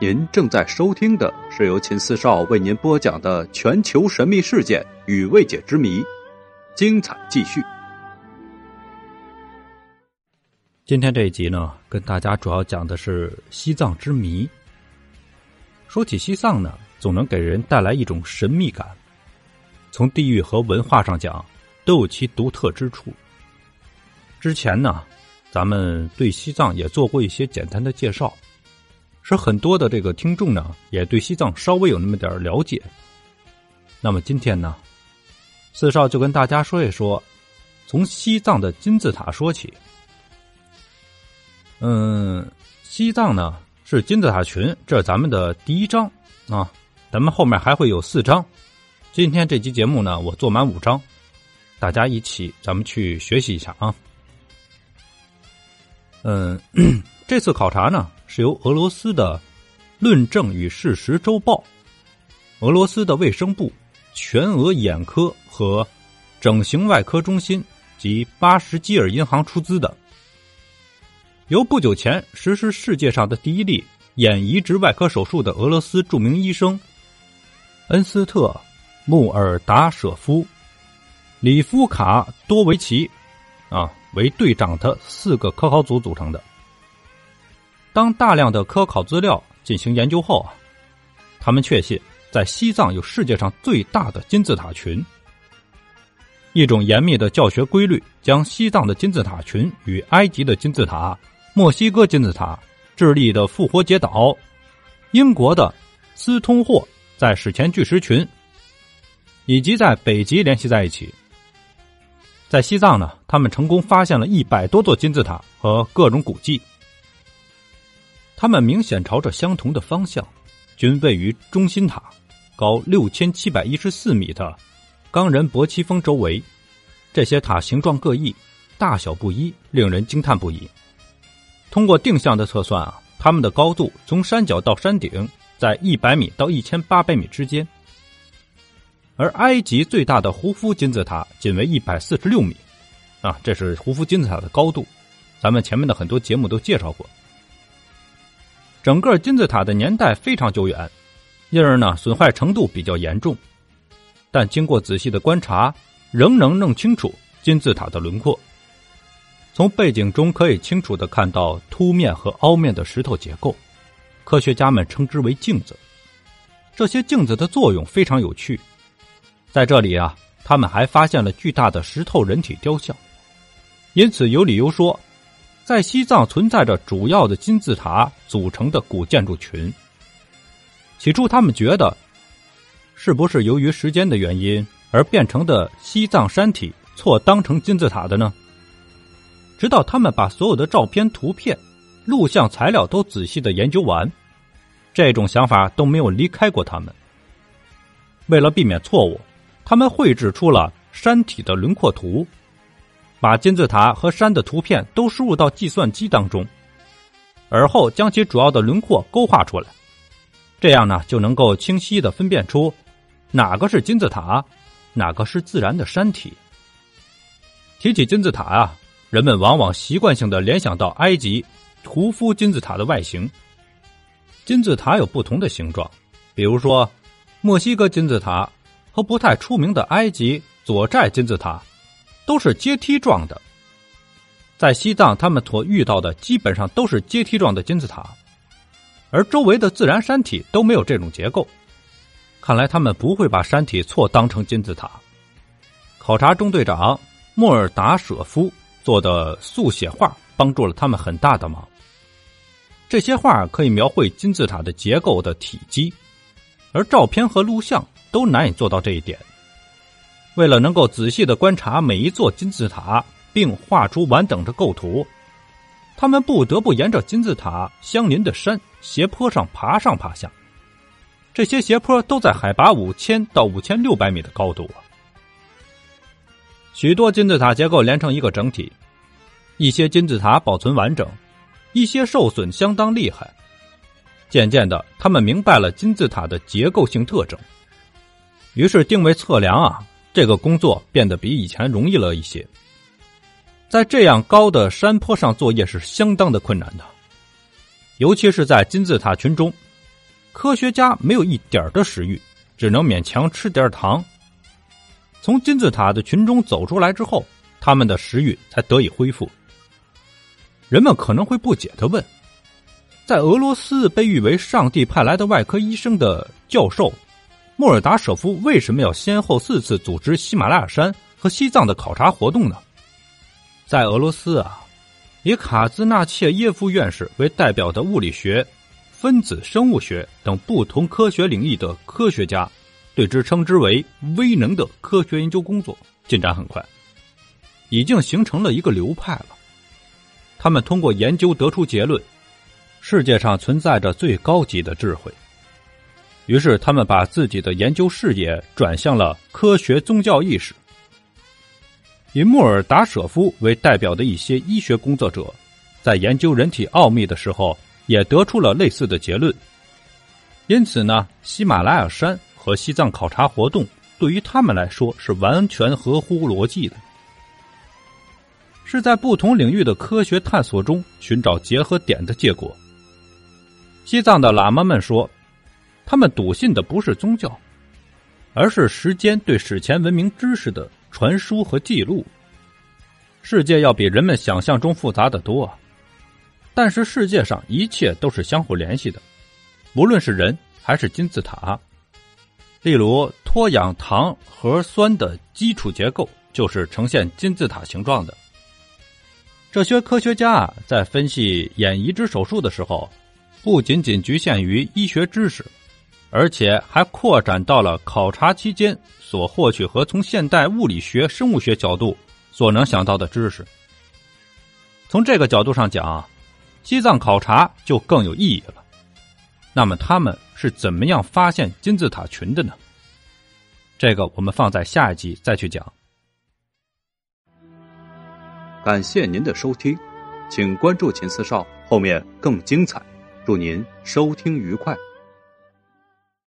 您正在收听的是由秦四少为您播讲的全球神秘事件与未解之谜，精彩继续。今天这一集呢，跟大家主要讲的是西藏之谜。说起西藏呢，总能给人带来一种神秘感，从地域和文化上讲，都有其独特之处。之前呢，咱们对西藏也做过一些简单的介绍。是很多的这个听众呢，也对西藏稍微有那么点了解。那么今天呢，四少就跟大家说一说，从西藏的金字塔说起。嗯，西藏呢是金字塔群，这是咱们的第一章啊。咱们后面还会有四章。今天这期节目呢，我做满五章，大家一起咱们去学习一下啊。嗯，这次考察呢。是由俄罗斯的《论证与事实周报》、俄罗斯的卫生部、全俄眼科和整形外科中心及巴什基尔银行出资的，由不久前实施世界上的第一例眼移植外科手术的俄罗斯著名医生恩斯特穆尔达舍夫、里夫卡多维奇啊为队长的四个科考组组成的。当大量的科考资料进行研究后啊，他们确信在西藏有世界上最大的金字塔群。一种严密的教学规律将西藏的金字塔群与埃及的金字塔、墨西哥金字塔、智利的复活节岛、英国的斯通霍在史前巨石群以及在北极联系在一起。在西藏呢，他们成功发现了一百多座金字塔和各种古迹。它们明显朝着相同的方向，均位于中心塔高六千七百一十四米的冈仁波齐峰周围。这些塔形状各异，大小不一，令人惊叹不已。通过定向的测算啊，它们的高度从山脚到山顶在一百米到一千八百米之间。而埃及最大的胡夫金字塔仅为一百四十六米，啊，这是胡夫金字塔的高度。咱们前面的很多节目都介绍过。整个金字塔的年代非常久远，因而呢损坏程度比较严重，但经过仔细的观察，仍能弄清楚金字塔的轮廓。从背景中可以清楚的看到凸面和凹面的石头结构，科学家们称之为镜子。这些镜子的作用非常有趣，在这里啊，他们还发现了巨大的石头人体雕像，因此有理由说。在西藏存在着主要的金字塔组成的古建筑群。起初，他们觉得，是不是由于时间的原因而变成的西藏山体错当成金字塔的呢？直到他们把所有的照片、图片、录像材料都仔细的研究完，这种想法都没有离开过他们。为了避免错误，他们绘制出了山体的轮廓图。把金字塔和山的图片都输入到计算机当中，而后将其主要的轮廓勾画出来，这样呢就能够清晰的分辨出哪个是金字塔，哪个是自然的山体。提起金字塔啊，人们往往习惯性的联想到埃及胡夫金字塔的外形。金字塔有不同的形状，比如说墨西哥金字塔和不太出名的埃及左寨金字塔。都是阶梯状的，在西藏，他们所遇到的基本上都是阶梯状的金字塔，而周围的自然山体都没有这种结构。看来他们不会把山体错当成金字塔。考察中队长莫尔达舍夫做的速写画帮助了他们很大的忙。这些画可以描绘金字塔的结构的体积，而照片和录像都难以做到这一点。为了能够仔细的观察每一座金字塔，并画出完整的构图，他们不得不沿着金字塔相邻的山斜坡上爬上爬下。这些斜坡都在海拔五千到五千六百米的高度。许多金字塔结构连成一个整体，一些金字塔保存完整，一些受损相当厉害。渐渐的，他们明白了金字塔的结构性特征，于是定位测量啊。这个工作变得比以前容易了一些。在这样高的山坡上作业是相当的困难的，尤其是在金字塔群中科学家没有一点的食欲，只能勉强吃点糖。从金字塔的群中走出来之后，他们的食欲才得以恢复。人们可能会不解的问：在俄罗斯被誉为上帝派来的外科医生的教授莫尔达舍夫，为什么要先后四次组织喜马拉雅山和西藏的考察活动呢？在俄罗斯啊。以卡兹纳切耶夫院士为代表的物理学、分子生物学等不同科学领域的科学家，对之称之为“微能”的科学研究工作进展很快，已经形成了一个流派了。他们通过研究得出结论：世界上存在着最高级的智慧。于是，他们把自己的研究视野转向了科学宗教意识。以穆尔达舍夫为代表的一些医学工作者，在研究人体奥秘的时候，也得出了类似的结论。因此呢，喜马拉雅山和西藏考察活动对于他们来说是完全合乎逻辑的，是在不同领域的科学探索中寻找结合点的结果。西藏的喇嘛们说，他们笃信的不是宗教，而是时间对史前文明知识的。传输和记录，世界要比人们想象中复杂的多，但是世界上一切都是相互联系的，无论是人还是金字塔。例如，脱氧糖核酸的基础结构就是呈现金字塔形状的。这些科学家啊，在分析眼移植手术的时候，不仅仅局限于医学知识。而且还扩展到了考察期间所获取和从现代物理学、生物学角度所能想到的知识。从这个角度上讲，西藏考察就更有意义了。那么他们是怎么样发现金字塔群的呢？这个我们放在下一集再去讲。感谢您的收听，请关注秦四少，后面更精彩。祝您收听愉快。